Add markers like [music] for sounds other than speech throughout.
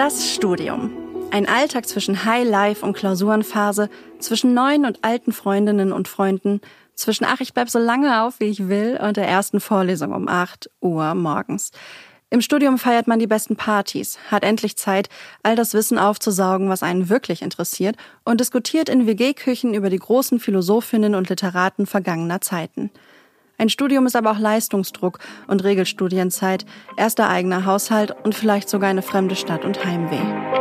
Das Studium. Ein Alltag zwischen High Life und Klausurenphase, zwischen neuen und alten Freundinnen und Freunden, zwischen ach, ich bleib so lange auf, wie ich will und der ersten Vorlesung um 8 Uhr morgens. Im Studium feiert man die besten Partys, hat endlich Zeit, all das Wissen aufzusaugen, was einen wirklich interessiert und diskutiert in WG-Küchen über die großen Philosophinnen und Literaten vergangener Zeiten. Ein Studium ist aber auch Leistungsdruck und Regelstudienzeit, erster eigener Haushalt und vielleicht sogar eine fremde Stadt und Heimweh.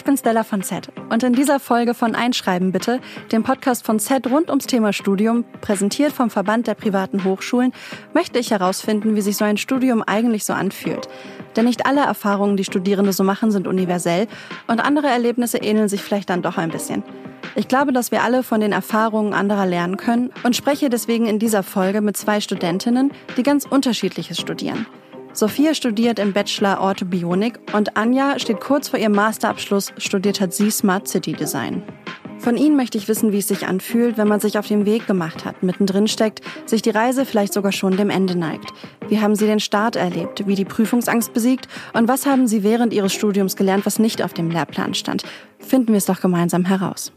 Ich bin Stella von Z und in dieser Folge von Einschreiben bitte, dem Podcast von Z rund ums Thema Studium, präsentiert vom Verband der privaten Hochschulen, möchte ich herausfinden, wie sich so ein Studium eigentlich so anfühlt. Denn nicht alle Erfahrungen, die Studierende so machen, sind universell und andere Erlebnisse ähneln sich vielleicht dann doch ein bisschen. Ich glaube, dass wir alle von den Erfahrungen anderer lernen können und spreche deswegen in dieser Folge mit zwei Studentinnen, die ganz unterschiedliches studieren. Sophia studiert im Bachelor Orthobionik und Anja steht kurz vor ihrem Masterabschluss, studiert hat sie Smart City Design. Von Ihnen möchte ich wissen, wie es sich anfühlt, wenn man sich auf den Weg gemacht hat, mittendrin steckt, sich die Reise vielleicht sogar schon dem Ende neigt. Wie haben Sie den Start erlebt, wie die Prüfungsangst besiegt und was haben Sie während Ihres Studiums gelernt, was nicht auf dem Lehrplan stand? Finden wir es doch gemeinsam heraus.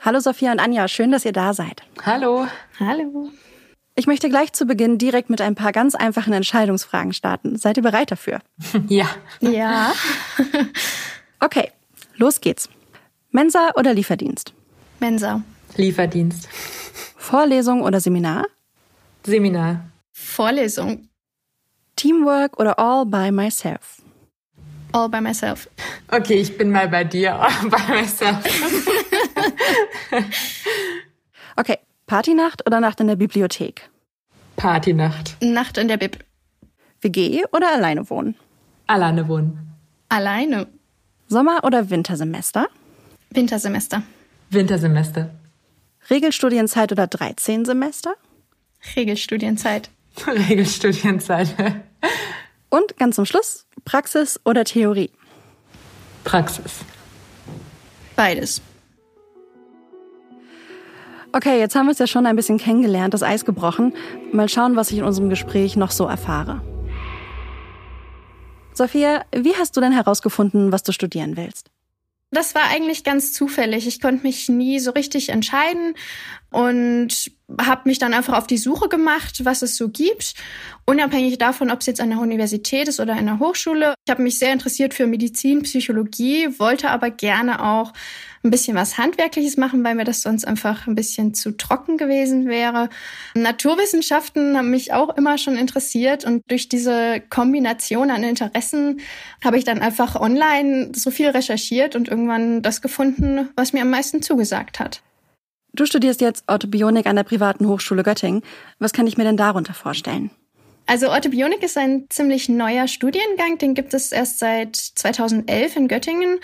Hallo Sophia und Anja, schön, dass ihr da seid. Hallo. Hallo. Ich möchte gleich zu Beginn direkt mit ein paar ganz einfachen Entscheidungsfragen starten. Seid ihr bereit dafür? [laughs] Ja. Ja. [laughs] okay, los geht's. Mensa oder Lieferdienst? Mensa. Lieferdienst. Vorlesung oder Seminar? Seminar. Vorlesung. Teamwork oder all by myself? All by myself. Okay, ich bin mal bei dir. All by myself. [laughs] okay, Partynacht oder Nacht in der Bibliothek? Partynacht. Nacht in der Bib. WG oder alleine wohnen? Alleine wohnen. Alleine. Sommer- oder Wintersemester? Wintersemester. Wintersemester. Regelstudienzeit oder 13 Semester? Regelstudienzeit. [laughs] Regelstudienzeit. Und ganz zum Schluss, Praxis oder Theorie? Praxis. Beides. Okay, jetzt haben wir es ja schon ein bisschen kennengelernt, das Eis gebrochen. Mal schauen, was ich in unserem Gespräch noch so erfahre. Sophia, wie hast du denn herausgefunden, was du studieren willst? Das war eigentlich ganz zufällig. Ich konnte mich nie so richtig entscheiden und habe mich dann einfach auf die Suche gemacht, was es so gibt, unabhängig davon, ob es jetzt an der Universität ist oder in der Hochschule. Ich habe mich sehr interessiert für Medizin, Psychologie, wollte aber gerne auch ein bisschen was Handwerkliches machen, weil mir das sonst einfach ein bisschen zu trocken gewesen wäre. Naturwissenschaften haben mich auch immer schon interessiert und durch diese Kombination an Interessen habe ich dann einfach online so viel recherchiert und irgendwann das gefunden, was mir am meisten zugesagt hat. Du studierst jetzt Orthobionik an der privaten Hochschule Göttingen. Was kann ich mir denn darunter vorstellen? Also Orthobionik ist ein ziemlich neuer Studiengang, den gibt es erst seit 2011 in Göttingen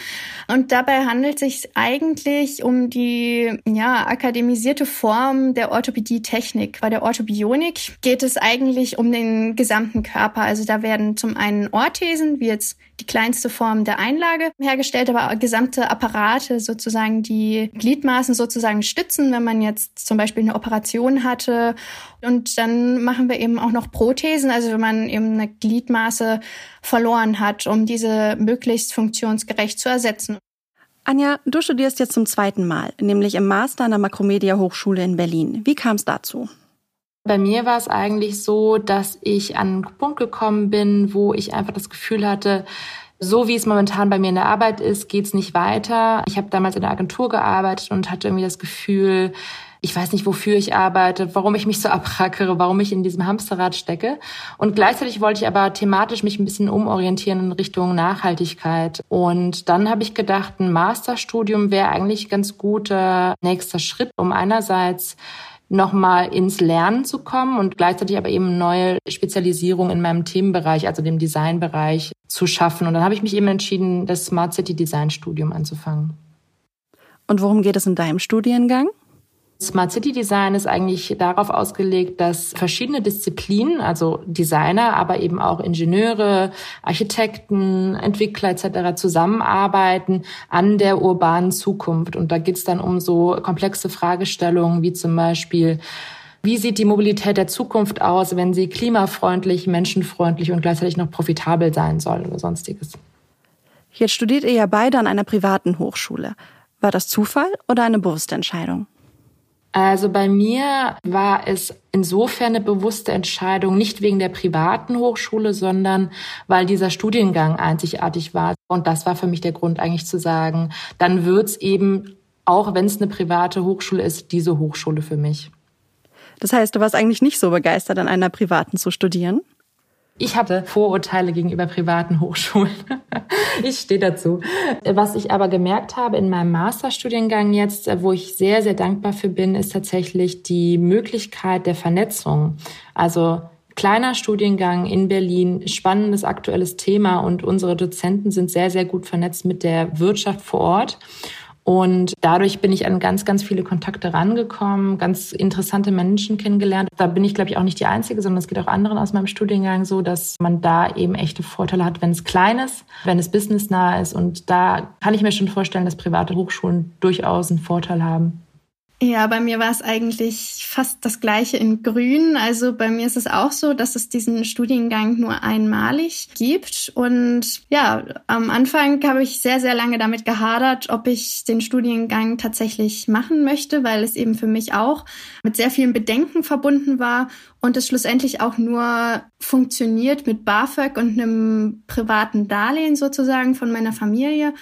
und dabei handelt es sich eigentlich um die ja akademisierte Form der Orthopädie-Technik. Bei der Orthobionik geht es eigentlich um den gesamten Körper. Also da werden zum einen Orthesen, wie jetzt die kleinste Form der Einlage hergestellt, aber gesamte Apparate sozusagen die Gliedmaßen sozusagen stützen, wenn man jetzt zum Beispiel eine Operation hatte. Und dann machen wir eben auch noch Prothesen, also wenn man eben eine Gliedmaße verloren hat, um diese möglichst funktionsgerecht zu ersetzen. Anja, du studierst jetzt zum zweiten Mal, nämlich im Master an der Makromedia Hochschule in Berlin. Wie kam es dazu? Bei mir war es eigentlich so, dass ich an einen Punkt gekommen bin, wo ich einfach das Gefühl hatte, so wie es momentan bei mir in der Arbeit ist, geht's nicht weiter. Ich habe damals in der Agentur gearbeitet und hatte irgendwie das Gefühl, ich weiß nicht, wofür ich arbeite, warum ich mich so abrackere, warum ich in diesem Hamsterrad stecke. Und gleichzeitig wollte ich aber thematisch mich ein bisschen umorientieren in Richtung Nachhaltigkeit. Und dann habe ich gedacht, ein Masterstudium wäre eigentlich ganz guter nächster Schritt, um einerseits nochmal ins Lernen zu kommen und gleichzeitig aber eben neue Spezialisierung in meinem Themenbereich, also dem Designbereich, zu schaffen. Und dann habe ich mich eben entschieden, das Smart City Design Studium anzufangen. Und worum geht es in deinem Studiengang? Smart City Design ist eigentlich darauf ausgelegt, dass verschiedene Disziplinen, also Designer, aber eben auch Ingenieure, Architekten, Entwickler etc. zusammenarbeiten an der urbanen Zukunft. Und da geht es dann um so komplexe Fragestellungen wie zum Beispiel, wie sieht die Mobilität der Zukunft aus, wenn sie klimafreundlich, menschenfreundlich und gleichzeitig noch profitabel sein soll oder sonstiges. Jetzt studiert ihr ja beide an einer privaten Hochschule. War das Zufall oder eine bewusste Entscheidung? Also bei mir war es insofern eine bewusste Entscheidung, nicht wegen der privaten Hochschule, sondern weil dieser Studiengang einzigartig war. Und das war für mich der Grund eigentlich zu sagen, dann wird's eben, auch wenn es eine private Hochschule ist, diese Hochschule für mich. Das heißt, du warst eigentlich nicht so begeistert, an einer privaten zu studieren? Ich hatte Vorurteile gegenüber privaten Hochschulen. [laughs] ich stehe dazu. Was ich aber gemerkt habe in meinem Masterstudiengang jetzt, wo ich sehr, sehr dankbar für bin, ist tatsächlich die Möglichkeit der Vernetzung. Also kleiner Studiengang in Berlin, spannendes aktuelles Thema und unsere Dozenten sind sehr, sehr gut vernetzt mit der Wirtschaft vor Ort. Und dadurch bin ich an ganz, ganz viele Kontakte rangekommen, ganz interessante Menschen kennengelernt. Da bin ich, glaube ich, auch nicht die Einzige, sondern es geht auch anderen aus meinem Studiengang so, dass man da eben echte Vorteile hat, wenn es klein ist, wenn es businessnah ist. Und da kann ich mir schon vorstellen, dass private Hochschulen durchaus einen Vorteil haben. Ja, bei mir war es eigentlich fast das gleiche in Grün. Also bei mir ist es auch so, dass es diesen Studiengang nur einmalig gibt. Und ja, am Anfang habe ich sehr, sehr lange damit gehadert, ob ich den Studiengang tatsächlich machen möchte, weil es eben für mich auch mit sehr vielen Bedenken verbunden war und es schlussendlich auch nur funktioniert mit BAföG und einem privaten Darlehen sozusagen von meiner Familie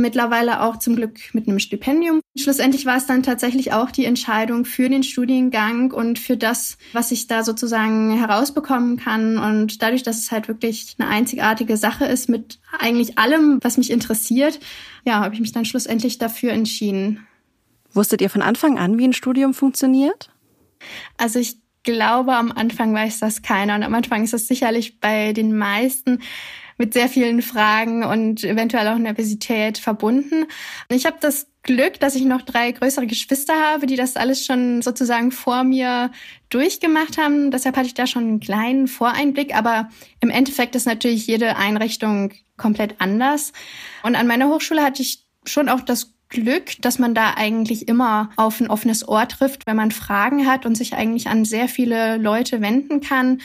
mittlerweile auch zum Glück mit einem Stipendium. Schlussendlich war es dann tatsächlich auch die Entscheidung für den Studiengang und für das, was ich da sozusagen herausbekommen kann. Und dadurch, dass es halt wirklich eine einzigartige Sache ist mit eigentlich allem, was mich interessiert, ja, habe ich mich dann schlussendlich dafür entschieden. Wusstet ihr von Anfang an, wie ein Studium funktioniert? Also ich glaube, am Anfang weiß das keiner. Und am Anfang ist das sicherlich bei den meisten mit sehr vielen Fragen und eventuell auch Nervosität verbunden. Ich habe das Glück, dass ich noch drei größere Geschwister habe, die das alles schon sozusagen vor mir durchgemacht haben. Deshalb hatte ich da schon einen kleinen Voreinblick. Aber im Endeffekt ist natürlich jede Einrichtung komplett anders. Und an meiner Hochschule hatte ich schon auch das Glück, dass man da eigentlich immer auf ein offenes Ohr trifft, wenn man Fragen hat und sich eigentlich an sehr viele Leute wenden kann.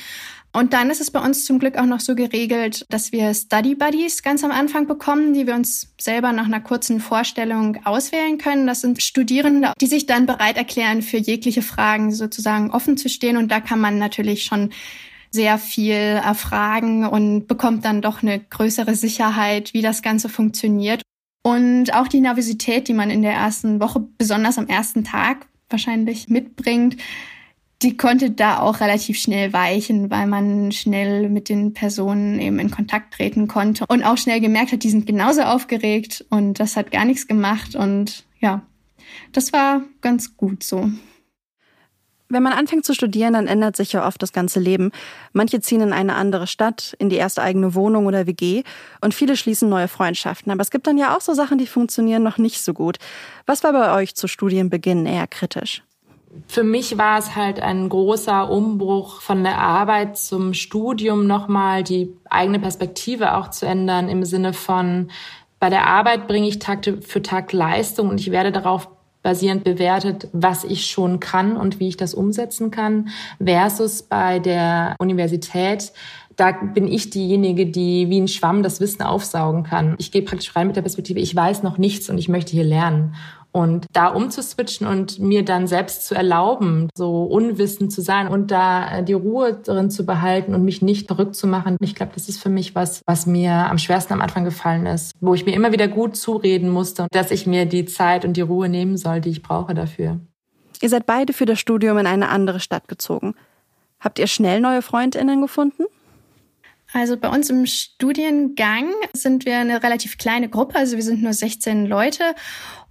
Und dann ist es bei uns zum Glück auch noch so geregelt, dass wir Study Buddies ganz am Anfang bekommen, die wir uns selber nach einer kurzen Vorstellung auswählen können. Das sind Studierende, die sich dann bereit erklären, für jegliche Fragen sozusagen offen zu stehen. Und da kann man natürlich schon sehr viel erfragen und bekommt dann doch eine größere Sicherheit, wie das Ganze funktioniert. Und auch die Nervosität, die man in der ersten Woche, besonders am ersten Tag wahrscheinlich mitbringt, die konnte da auch relativ schnell weichen, weil man schnell mit den Personen eben in Kontakt treten konnte und auch schnell gemerkt hat, die sind genauso aufgeregt und das hat gar nichts gemacht und ja, das war ganz gut so. Wenn man anfängt zu studieren, dann ändert sich ja oft das ganze Leben. Manche ziehen in eine andere Stadt, in die erste eigene Wohnung oder WG und viele schließen neue Freundschaften. Aber es gibt dann ja auch so Sachen, die funktionieren noch nicht so gut. Was war bei euch zu Studienbeginn eher kritisch? Für mich war es halt ein großer Umbruch von der Arbeit zum Studium nochmal die eigene Perspektive auch zu ändern im Sinne von, bei der Arbeit bringe ich Tag für Tag Leistung und ich werde darauf basierend bewertet, was ich schon kann und wie ich das umsetzen kann, versus bei der Universität da bin ich diejenige, die wie ein Schwamm das Wissen aufsaugen kann. Ich gehe praktisch rein mit der Perspektive, ich weiß noch nichts und ich möchte hier lernen. Und da umzuswitchen und mir dann selbst zu erlauben, so unwissend zu sein und da äh, die Ruhe drin zu behalten und mich nicht verrückt zu machen. Ich glaube, das ist für mich was, was mir am schwersten am Anfang gefallen ist, wo ich mir immer wieder gut zureden musste, dass ich mir die Zeit und die Ruhe nehmen soll, die ich brauche dafür. Ihr seid beide für das Studium in eine andere Stadt gezogen. Habt ihr schnell neue Freundinnen gefunden? Also bei uns im Studiengang sind wir eine relativ kleine Gruppe, also wir sind nur 16 Leute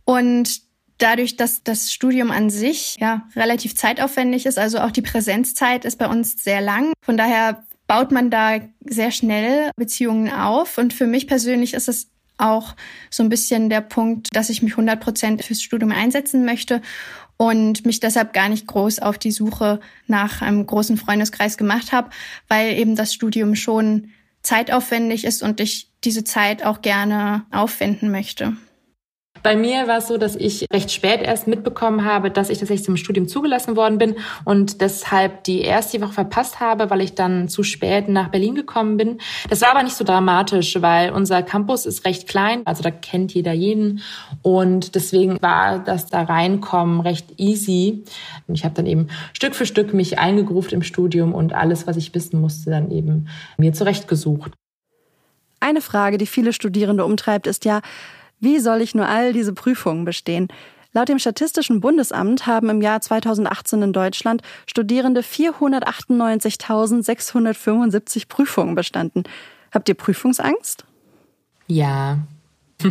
und dadurch, dass das Studium an sich ja relativ zeitaufwendig ist, also auch die Präsenzzeit ist bei uns sehr lang. Von daher baut man da sehr schnell Beziehungen auf. Und für mich persönlich ist es auch so ein bisschen der Punkt, dass ich mich 100 Prozent fürs Studium einsetzen möchte. Und mich deshalb gar nicht groß auf die Suche nach einem großen Freundeskreis gemacht habe, weil eben das Studium schon zeitaufwendig ist und ich diese Zeit auch gerne aufwenden möchte. Bei mir war es so, dass ich recht spät erst mitbekommen habe, dass ich tatsächlich zum Studium zugelassen worden bin und deshalb die erste Woche verpasst habe, weil ich dann zu spät nach Berlin gekommen bin. Das war aber nicht so dramatisch, weil unser Campus ist recht klein, also da kennt jeder jeden und deswegen war das da reinkommen recht easy. Ich habe dann eben Stück für Stück mich eingegruft im Studium und alles, was ich wissen musste, dann eben mir zurechtgesucht. Eine Frage, die viele Studierende umtreibt, ist ja, wie soll ich nur all diese Prüfungen bestehen? Laut dem Statistischen Bundesamt haben im Jahr 2018 in Deutschland Studierende 498.675 Prüfungen bestanden. Habt ihr Prüfungsangst? Ja, [laughs]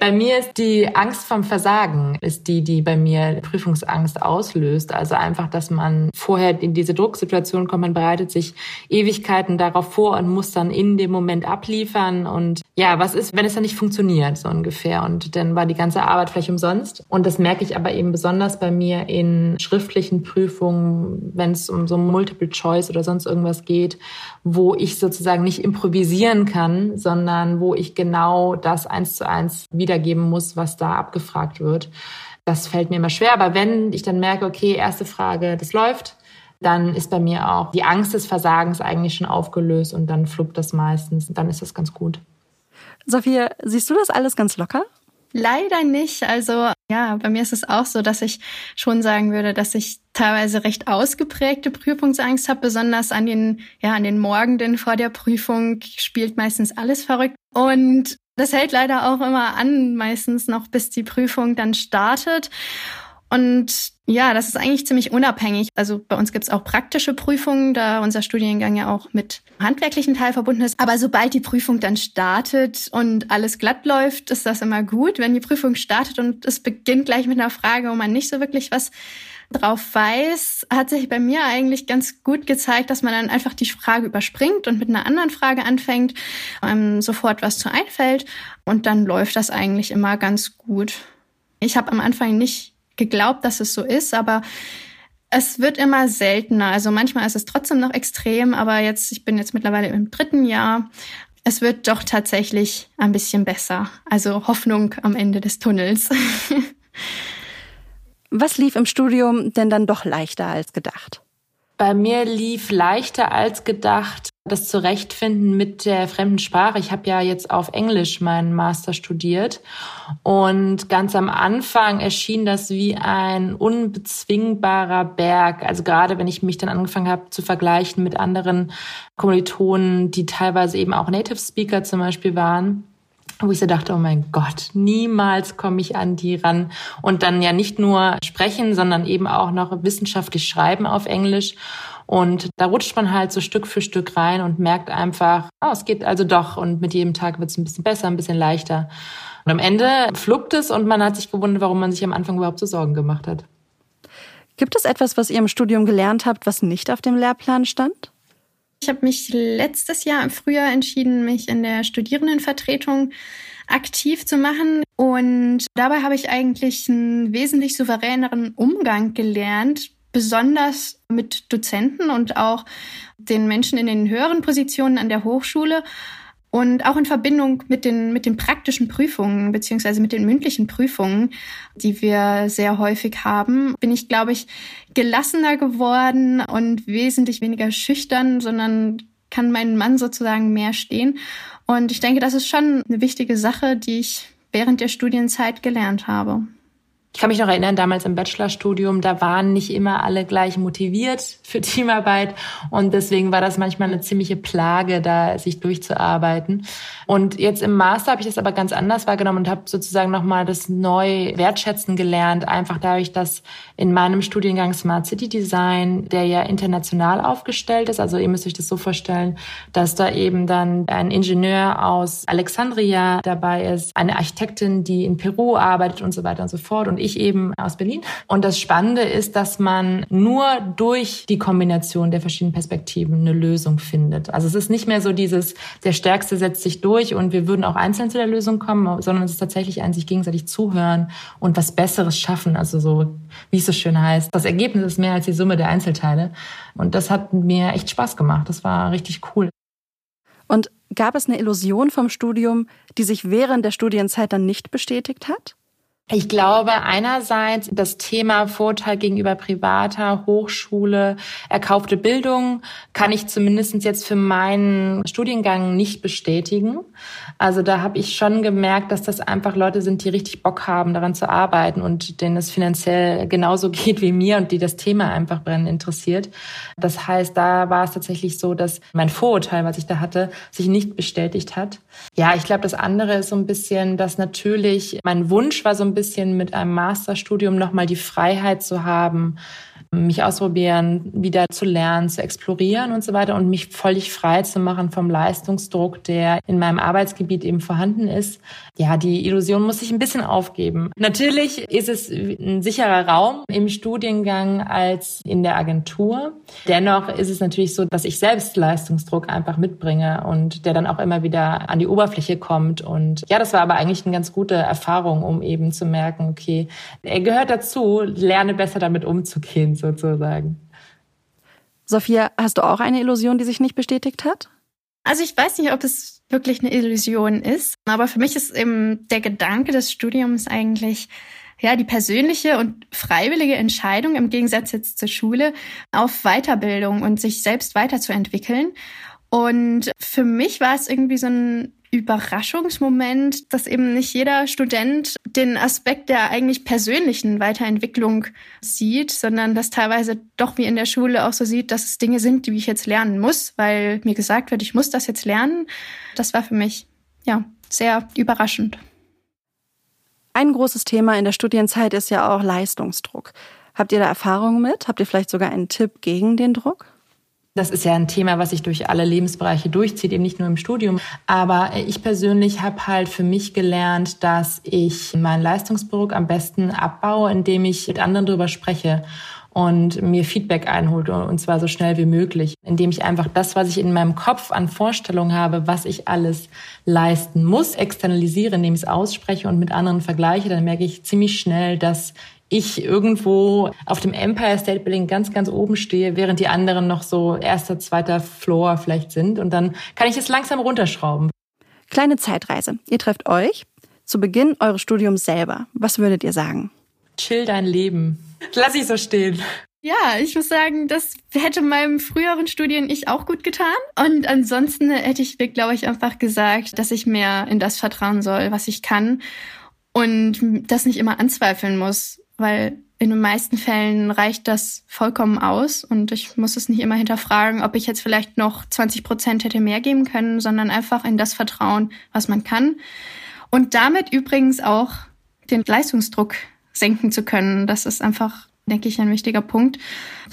bei mir ist die Angst vom Versagen, ist die, die bei mir Prüfungsangst auslöst. Also einfach, dass man vorher in diese Drucksituation kommt, man bereitet sich Ewigkeiten darauf vor und muss dann in dem Moment abliefern. Und ja, was ist, wenn es dann nicht funktioniert, so ungefähr? Und dann war die ganze Arbeit vielleicht umsonst. Und das merke ich aber eben besonders bei mir in schriftlichen Prüfungen, wenn es um so Multiple Choice oder sonst irgendwas geht, wo ich sozusagen nicht improvisieren kann, sondern wo ich genau das eins zu eins wiedergeben muss, was da abgefragt wird. Das fällt mir immer schwer. Aber wenn ich dann merke, okay, erste Frage, das läuft, dann ist bei mir auch die Angst des Versagens eigentlich schon aufgelöst und dann fluppt das meistens. Dann ist das ganz gut. Sophia, siehst du das alles ganz locker? Leider nicht. Also ja, bei mir ist es auch so, dass ich schon sagen würde, dass ich teilweise recht ausgeprägte Prüfungsangst habe, besonders an den, ja, an den Morgenden vor der Prüfung spielt meistens alles verrückt. Und das hält leider auch immer an, meistens noch bis die Prüfung dann startet. Und ja, das ist eigentlich ziemlich unabhängig. Also bei uns gibt's auch praktische Prüfungen, da unser Studiengang ja auch mit handwerklichen Teil verbunden ist. Aber sobald die Prüfung dann startet und alles glatt läuft, ist das immer gut. Wenn die Prüfung startet und es beginnt gleich mit einer Frage, wo man nicht so wirklich was drauf weiß, hat sich bei mir eigentlich ganz gut gezeigt, dass man dann einfach die Frage überspringt und mit einer anderen Frage anfängt, einem sofort was zu einfällt und dann läuft das eigentlich immer ganz gut. Ich habe am Anfang nicht geglaubt, dass es so ist, aber es wird immer seltener. Also manchmal ist es trotzdem noch extrem, aber jetzt, ich bin jetzt mittlerweile im dritten Jahr. Es wird doch tatsächlich ein bisschen besser. Also Hoffnung am Ende des Tunnels. [laughs] Was lief im Studium denn dann doch leichter als gedacht? Bei mir lief leichter als gedacht das Zurechtfinden mit der fremden Sprache. Ich habe ja jetzt auf Englisch meinen Master studiert und ganz am Anfang erschien das wie ein unbezwingbarer Berg. Also gerade wenn ich mich dann angefangen habe zu vergleichen mit anderen Kommilitonen, die teilweise eben auch Native Speaker zum Beispiel waren wo ich so dachte, oh mein Gott, niemals komme ich an die ran. Und dann ja nicht nur sprechen, sondern eben auch noch wissenschaftlich schreiben auf Englisch. Und da rutscht man halt so Stück für Stück rein und merkt einfach, oh, es geht also doch. Und mit jedem Tag wird es ein bisschen besser, ein bisschen leichter. Und am Ende fluppt es und man hat sich gewundert, warum man sich am Anfang überhaupt so Sorgen gemacht hat. Gibt es etwas, was ihr im Studium gelernt habt, was nicht auf dem Lehrplan stand? Ich habe mich letztes Jahr im Frühjahr entschieden, mich in der Studierendenvertretung aktiv zu machen. Und dabei habe ich eigentlich einen wesentlich souveräneren Umgang gelernt, besonders mit Dozenten und auch den Menschen in den höheren Positionen an der Hochschule. Und auch in Verbindung mit den, mit den praktischen Prüfungen beziehungsweise mit den mündlichen Prüfungen, die wir sehr häufig haben, bin ich, glaube ich, gelassener geworden und wesentlich weniger schüchtern, sondern kann mein Mann sozusagen mehr stehen. Und ich denke, das ist schon eine wichtige Sache, die ich während der Studienzeit gelernt habe. Ich kann mich noch erinnern, damals im Bachelorstudium, da waren nicht immer alle gleich motiviert für [laughs] Teamarbeit. Und deswegen war das manchmal eine ziemliche Plage, da sich durchzuarbeiten. Und jetzt im Master habe ich das aber ganz anders wahrgenommen und habe sozusagen nochmal das neu wertschätzen gelernt, einfach dadurch, dass in meinem Studiengang Smart City Design, der ja international aufgestellt ist, also ihr müsst euch das so vorstellen, dass da eben dann ein Ingenieur aus Alexandria dabei ist, eine Architektin, die in Peru arbeitet und so weiter und so fort. Und und ich eben aus Berlin. Und das Spannende ist, dass man nur durch die Kombination der verschiedenen Perspektiven eine Lösung findet. Also es ist nicht mehr so dieses, der Stärkste setzt sich durch und wir würden auch einzeln zu der Lösung kommen, sondern es ist tatsächlich ein sich gegenseitig zuhören und was Besseres schaffen. Also so, wie es so schön heißt. Das Ergebnis ist mehr als die Summe der Einzelteile. Und das hat mir echt Spaß gemacht. Das war richtig cool. Und gab es eine Illusion vom Studium, die sich während der Studienzeit dann nicht bestätigt hat? Ich glaube einerseits das Thema Vorteil gegenüber privater Hochschule, erkaufte Bildung kann ich zumindest jetzt für meinen Studiengang nicht bestätigen. Also da habe ich schon gemerkt, dass das einfach Leute sind, die richtig Bock haben, daran zu arbeiten und denen es finanziell genauso [laughs] geht wie mir und die das Thema einfach brennend interessiert. Das heißt, da war es tatsächlich so, dass mein Vorurteil, was ich da hatte, sich nicht bestätigt hat. Ja, ich glaube, das andere ist so ein bisschen, dass natürlich mein Wunsch war so ein bisschen mit einem Masterstudium nochmal die Freiheit zu haben, mich ausprobieren, wieder zu lernen, zu explorieren und so weiter und mich völlig frei zu machen vom Leistungsdruck, der in meinem Arbeitsgebiet eben vorhanden ist. Ja, die Illusion muss ich ein bisschen aufgeben. Natürlich ist es ein sicherer Raum im Studiengang als in der Agentur. Dennoch ist es natürlich so, dass ich selbst Leistungsdruck einfach mitbringe und der dann auch immer wieder an die Oberfläche kommt. Und ja, das war aber eigentlich eine ganz gute Erfahrung, um eben zu merken, okay, er gehört dazu, lerne besser damit umzugehen sozusagen. Sophia, hast du auch eine Illusion, die sich nicht bestätigt hat? Also ich weiß nicht, ob es wirklich eine Illusion ist, aber für mich ist eben der Gedanke des Studiums eigentlich ja die persönliche und freiwillige Entscheidung im Gegensatz jetzt zur Schule auf Weiterbildung und sich selbst weiterzuentwickeln. Und für mich war es irgendwie so ein Überraschungsmoment, dass eben nicht jeder Student den Aspekt der eigentlich persönlichen Weiterentwicklung sieht, sondern dass teilweise doch wie in der Schule auch so sieht, dass es Dinge sind, die ich jetzt lernen muss, weil mir gesagt wird, ich muss das jetzt lernen. Das war für mich, ja, sehr überraschend. Ein großes Thema in der Studienzeit ist ja auch Leistungsdruck. Habt ihr da Erfahrungen mit? Habt ihr vielleicht sogar einen Tipp gegen den Druck? Das ist ja ein Thema, was sich durch alle Lebensbereiche durchzieht, eben nicht nur im Studium. Aber ich persönlich habe halt für mich gelernt, dass ich meinen Leistungsdruck am besten abbaue, indem ich mit anderen darüber spreche und mir Feedback einholt und zwar so schnell wie möglich, indem ich einfach das, was ich in meinem Kopf an Vorstellungen habe, was ich alles leisten muss, externalisiere, indem ich es ausspreche und mit anderen vergleiche, dann merke ich ziemlich schnell, dass ich irgendwo auf dem Empire State Building ganz, ganz oben stehe, während die anderen noch so erster, zweiter Floor vielleicht sind. Und dann kann ich es langsam runterschrauben. Kleine Zeitreise. Ihr trefft euch zu Beginn eures Studiums selber. Was würdet ihr sagen? Chill dein Leben. Lass ich so stehen. Ja, ich muss sagen, das hätte meinem früheren Studien ich auch gut getan. Und ansonsten hätte ich glaube ich, einfach gesagt, dass ich mehr in das vertrauen soll, was ich kann und das nicht immer anzweifeln muss weil in den meisten Fällen reicht das vollkommen aus und ich muss es nicht immer hinterfragen, ob ich jetzt vielleicht noch 20 Prozent hätte mehr geben können, sondern einfach in das Vertrauen, was man kann. Und damit übrigens auch den Leistungsdruck senken zu können. Das ist einfach, denke ich, ein wichtiger Punkt,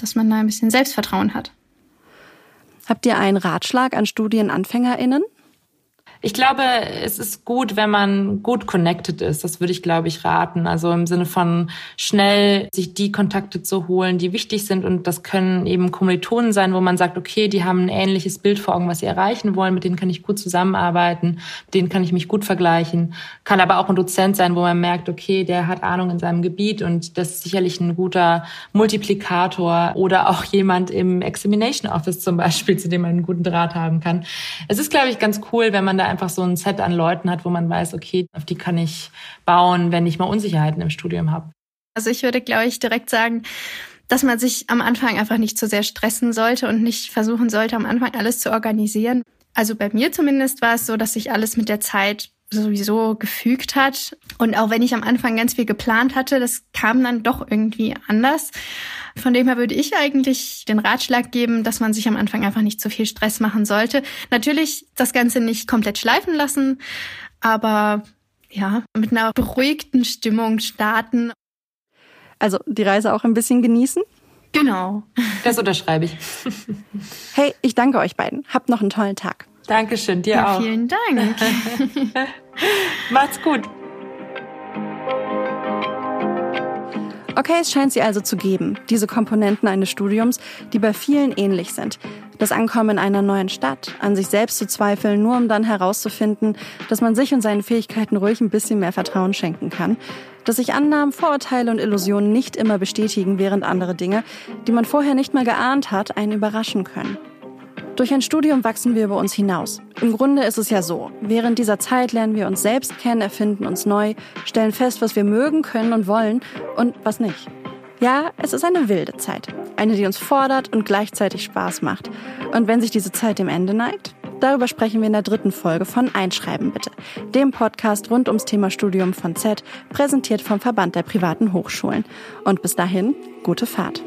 dass man da ein bisschen Selbstvertrauen hat. Habt ihr einen Ratschlag an StudienanfängerInnen? Ich glaube, es ist gut, wenn man gut connected ist. Das würde ich, glaube ich, raten. Also im Sinne von schnell sich die Kontakte zu holen, die wichtig sind. Und das können eben Kommilitonen sein, wo man sagt, okay, die haben ein ähnliches Bild vor Augen, was sie erreichen wollen. Mit denen kann ich gut zusammenarbeiten. Mit denen kann ich mich gut vergleichen. Kann aber auch ein Dozent sein, wo man merkt, okay, der hat Ahnung in seinem Gebiet und das ist sicherlich ein guter Multiplikator oder auch jemand im Examination Office zum Beispiel, zu dem man einen guten Draht haben kann. Es ist, glaube ich, ganz cool, wenn man da einfach so ein Set an Leuten hat, wo man weiß, okay, auf die kann ich bauen, wenn ich mal Unsicherheiten im Studium habe. Also ich würde, glaube ich, direkt sagen, dass man sich am Anfang einfach nicht zu sehr stressen sollte und nicht versuchen sollte, am Anfang alles zu organisieren. Also bei mir zumindest war es so, dass sich alles mit der Zeit sowieso gefügt hat. Und auch wenn ich am Anfang ganz viel geplant hatte, das kam dann doch irgendwie anders. Von dem her würde ich eigentlich den Ratschlag geben, dass man sich am Anfang einfach nicht zu viel Stress machen sollte. Natürlich das Ganze nicht komplett schleifen lassen, aber ja, mit einer beruhigten Stimmung starten. Also die Reise auch ein bisschen genießen? Genau. Das unterschreibe ich. Hey, ich danke euch beiden. Habt noch einen tollen Tag. Dankeschön, dir ja, auch. Vielen Dank. [laughs] Macht's gut. Okay, es scheint sie also zu geben, diese Komponenten eines Studiums, die bei vielen ähnlich sind. Das Ankommen in einer neuen Stadt, an sich selbst zu zweifeln, nur um dann herauszufinden, dass man sich und seinen Fähigkeiten ruhig ein bisschen mehr Vertrauen schenken kann. Dass sich Annahmen, Vorurteile und Illusionen nicht immer bestätigen, während andere Dinge, die man vorher nicht mal geahnt hat, einen überraschen können. Durch ein Studium wachsen wir über uns hinaus. Im Grunde ist es ja so. Während dieser Zeit lernen wir uns selbst kennen, erfinden uns neu, stellen fest, was wir mögen, können und wollen und was nicht. Ja, es ist eine wilde Zeit. Eine, die uns fordert und gleichzeitig Spaß macht. Und wenn sich diese Zeit dem Ende neigt, darüber sprechen wir in der dritten Folge von Einschreiben bitte, dem Podcast rund ums Thema Studium von Z, präsentiert vom Verband der privaten Hochschulen. Und bis dahin, gute Fahrt.